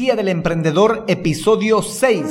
Guía del Emprendedor, episodio 6.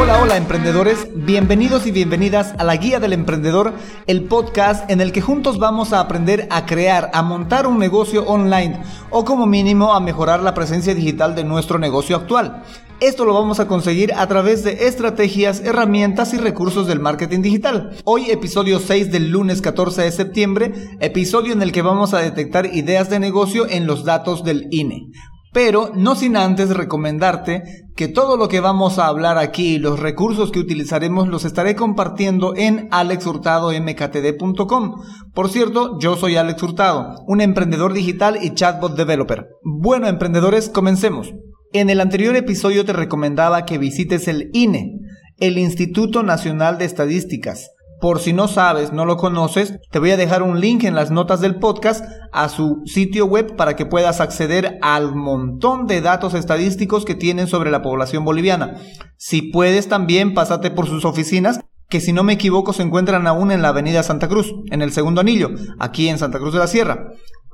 Hola, hola emprendedores, bienvenidos y bienvenidas a la Guía del Emprendedor, el podcast en el que juntos vamos a aprender a crear, a montar un negocio online o como mínimo a mejorar la presencia digital de nuestro negocio actual. Esto lo vamos a conseguir a través de estrategias, herramientas y recursos del marketing digital. Hoy episodio 6 del lunes 14 de septiembre, episodio en el que vamos a detectar ideas de negocio en los datos del INE. Pero no sin antes recomendarte que todo lo que vamos a hablar aquí y los recursos que utilizaremos los estaré compartiendo en alexhurtadomktd.com. Por cierto, yo soy Alex Hurtado, un emprendedor digital y chatbot developer. Bueno, emprendedores, comencemos. En el anterior episodio te recomendaba que visites el INE, el Instituto Nacional de Estadísticas. Por si no sabes, no lo conoces, te voy a dejar un link en las notas del podcast a su sitio web para que puedas acceder al montón de datos estadísticos que tienen sobre la población boliviana. Si puedes también pásate por sus oficinas que si no me equivoco se encuentran aún en la Avenida Santa Cruz, en el segundo anillo, aquí en Santa Cruz de la Sierra.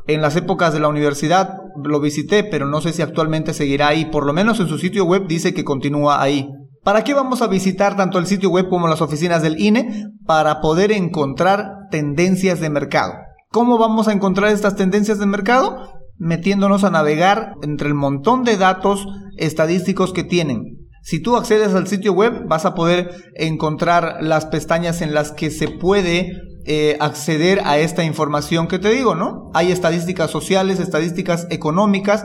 En las épocas de la universidad lo visité, pero no sé si actualmente seguirá ahí. Por lo menos en su sitio web dice que continúa ahí. ¿Para qué vamos a visitar tanto el sitio web como las oficinas del INE? Para poder encontrar tendencias de mercado. ¿Cómo vamos a encontrar estas tendencias de mercado? Metiéndonos a navegar entre el montón de datos estadísticos que tienen. Si tú accedes al sitio web, vas a poder encontrar las pestañas en las que se puede eh, acceder a esta información que te digo, ¿no? Hay estadísticas sociales, estadísticas económicas,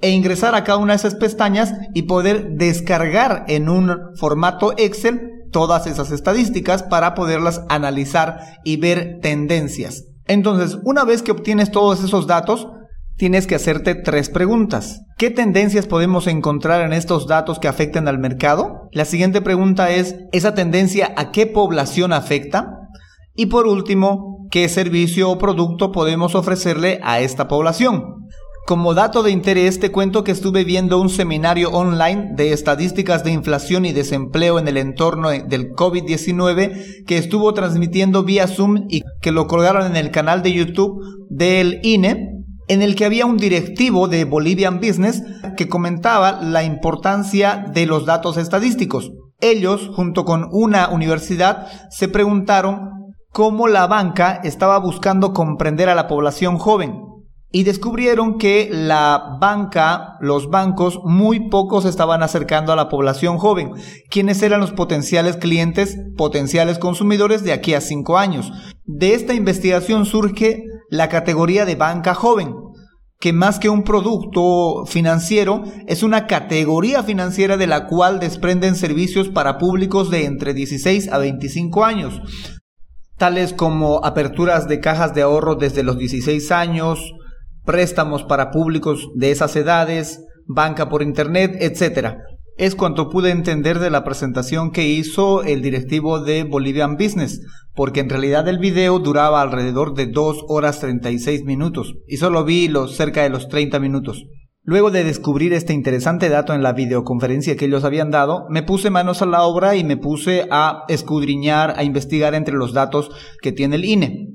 e ingresar a cada una de esas pestañas y poder descargar en un formato Excel todas esas estadísticas para poderlas analizar y ver tendencias. Entonces, una vez que obtienes todos esos datos, tienes que hacerte tres preguntas. ¿Qué tendencias podemos encontrar en estos datos que afecten al mercado? La siguiente pregunta es, ¿esa tendencia a qué población afecta? Y por último, ¿qué servicio o producto podemos ofrecerle a esta población? Como dato de interés te cuento que estuve viendo un seminario online de estadísticas de inflación y desempleo en el entorno del COVID-19 que estuvo transmitiendo vía Zoom y que lo colgaron en el canal de YouTube del INE en el que había un directivo de Bolivian Business que comentaba la importancia de los datos estadísticos. Ellos, junto con una universidad, se preguntaron cómo la banca estaba buscando comprender a la población joven y descubrieron que la banca, los bancos, muy pocos estaban acercando a la población joven. ¿Quiénes eran los potenciales clientes, potenciales consumidores de aquí a cinco años? De esta investigación surge la categoría de banca joven, que más que un producto financiero, es una categoría financiera de la cual desprenden servicios para públicos de entre 16 a 25 años tales como aperturas de cajas de ahorro desde los 16 años, préstamos para públicos de esas edades, banca por internet, etc. Es cuanto pude entender de la presentación que hizo el directivo de Bolivian Business, porque en realidad el video duraba alrededor de 2 horas 36 minutos y solo vi los cerca de los 30 minutos. Luego de descubrir este interesante dato en la videoconferencia que ellos habían dado, me puse manos a la obra y me puse a escudriñar, a investigar entre los datos que tiene el INE.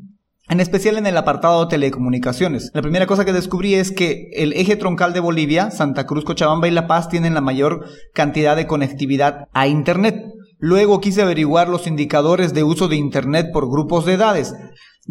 En especial en el apartado de telecomunicaciones. La primera cosa que descubrí es que el eje troncal de Bolivia, Santa Cruz, Cochabamba y La Paz tienen la mayor cantidad de conectividad a Internet. Luego quise averiguar los indicadores de uso de Internet por grupos de edades.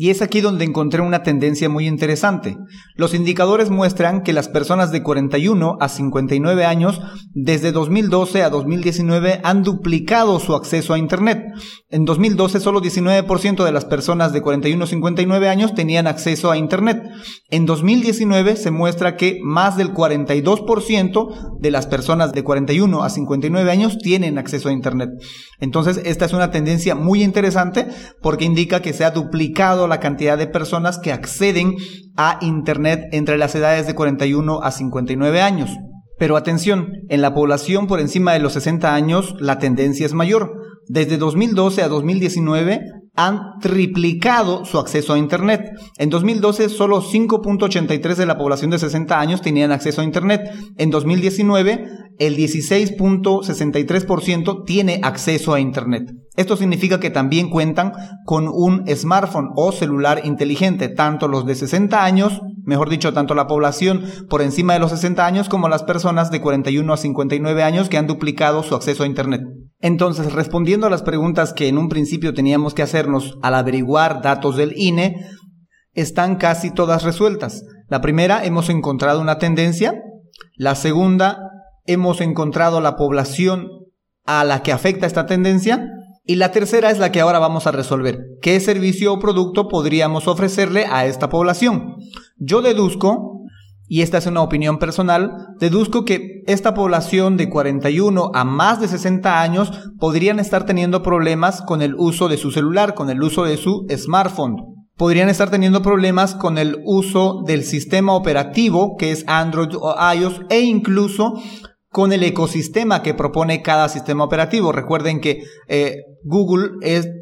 Y es aquí donde encontré una tendencia muy interesante. Los indicadores muestran que las personas de 41 a 59 años desde 2012 a 2019 han duplicado su acceso a Internet. En 2012 solo 19% de las personas de 41 a 59 años tenían acceso a Internet. En 2019 se muestra que más del 42% de las personas de 41 a 59 años tienen acceso a Internet. Entonces esta es una tendencia muy interesante porque indica que se ha duplicado la cantidad de personas que acceden a Internet entre las edades de 41 a 59 años. Pero atención, en la población por encima de los 60 años la tendencia es mayor. Desde 2012 a 2019 han triplicado su acceso a Internet. En 2012 solo 5.83 de la población de 60 años tenían acceso a Internet. En 2019 el 16.63% tiene acceso a Internet. Esto significa que también cuentan con un smartphone o celular inteligente, tanto los de 60 años, mejor dicho, tanto la población por encima de los 60 años como las personas de 41 a 59 años que han duplicado su acceso a Internet. Entonces, respondiendo a las preguntas que en un principio teníamos que hacernos al averiguar datos del INE, están casi todas resueltas. La primera, hemos encontrado una tendencia. La segunda, hemos encontrado la población a la que afecta esta tendencia. Y la tercera es la que ahora vamos a resolver. ¿Qué servicio o producto podríamos ofrecerle a esta población? Yo deduzco y esta es una opinión personal, deduzco que esta población de 41 a más de 60 años podrían estar teniendo problemas con el uso de su celular, con el uso de su smartphone. Podrían estar teniendo problemas con el uso del sistema operativo que es Android o iOS e incluso con el ecosistema que propone cada sistema operativo. Recuerden que eh, Google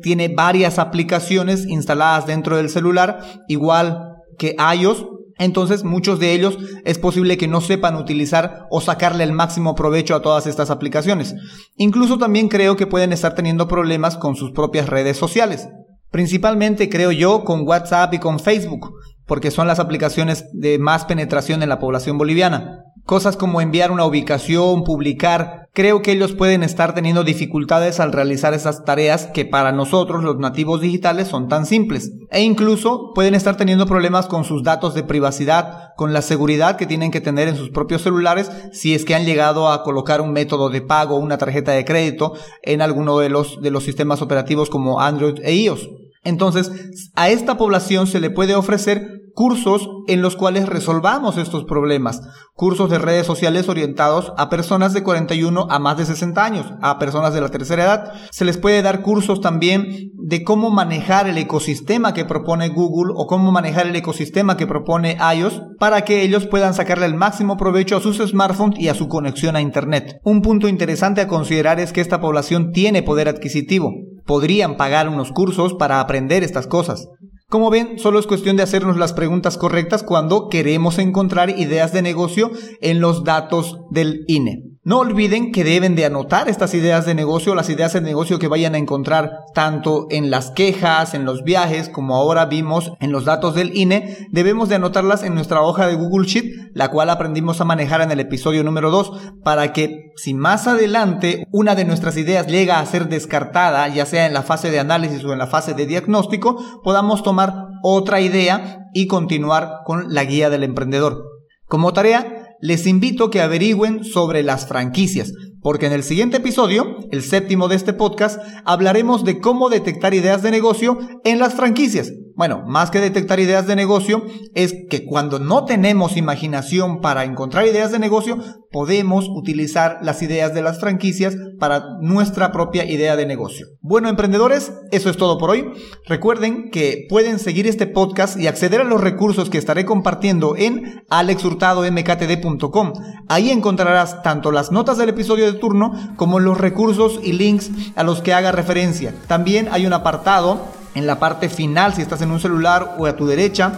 tiene varias aplicaciones instaladas dentro del celular, igual que iOS, entonces muchos de ellos es posible que no sepan utilizar o sacarle el máximo provecho a todas estas aplicaciones. Incluso también creo que pueden estar teniendo problemas con sus propias redes sociales. Principalmente creo yo con WhatsApp y con Facebook, porque son las aplicaciones de más penetración en la población boliviana. Cosas como enviar una ubicación, publicar, creo que ellos pueden estar teniendo dificultades al realizar esas tareas que para nosotros los nativos digitales son tan simples. E incluso pueden estar teniendo problemas con sus datos de privacidad, con la seguridad que tienen que tener en sus propios celulares si es que han llegado a colocar un método de pago, una tarjeta de crédito en alguno de los, de los sistemas operativos como Android e iOS. Entonces, a esta población se le puede ofrecer cursos en los cuales resolvamos estos problemas. Cursos de redes sociales orientados a personas de 41 a más de 60 años, a personas de la tercera edad. Se les puede dar cursos también de cómo manejar el ecosistema que propone Google o cómo manejar el ecosistema que propone iOS para que ellos puedan sacarle el máximo provecho a sus smartphones y a su conexión a Internet. Un punto interesante a considerar es que esta población tiene poder adquisitivo. Podrían pagar unos cursos para aprender estas cosas. Como ven, solo es cuestión de hacernos las preguntas correctas cuando queremos encontrar ideas de negocio en los datos del INE. No olviden que deben de anotar estas ideas de negocio, las ideas de negocio que vayan a encontrar tanto en las quejas, en los viajes, como ahora vimos en los datos del INE, debemos de anotarlas en nuestra hoja de Google Sheet, la cual aprendimos a manejar en el episodio número 2, para que si más adelante una de nuestras ideas llega a ser descartada, ya sea en la fase de análisis o en la fase de diagnóstico, podamos tomar otra idea y continuar con la guía del emprendedor. Como tarea, les invito que averigüen sobre las franquicias, porque en el siguiente episodio, el séptimo de este podcast, hablaremos de cómo detectar ideas de negocio en las franquicias. Bueno, más que detectar ideas de negocio, es que cuando no tenemos imaginación para encontrar ideas de negocio, podemos utilizar las ideas de las franquicias para nuestra propia idea de negocio. Bueno, emprendedores, eso es todo por hoy. Recuerden que pueden seguir este podcast y acceder a los recursos que estaré compartiendo en alexhurtadomktd.com. Ahí encontrarás tanto las notas del episodio de turno como los recursos y links a los que haga referencia. También hay un apartado en la parte final, si estás en un celular o a tu derecha,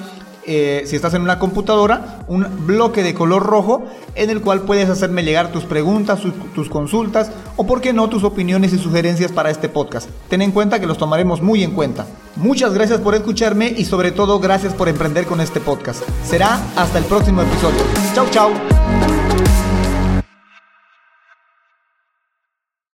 eh, si estás en una computadora, un bloque de color rojo en el cual puedes hacerme llegar tus preguntas, tus consultas o, por qué no, tus opiniones y sugerencias para este podcast. Ten en cuenta que los tomaremos muy en cuenta. Muchas gracias por escucharme y sobre todo gracias por emprender con este podcast. Será hasta el próximo episodio. Chau, chau.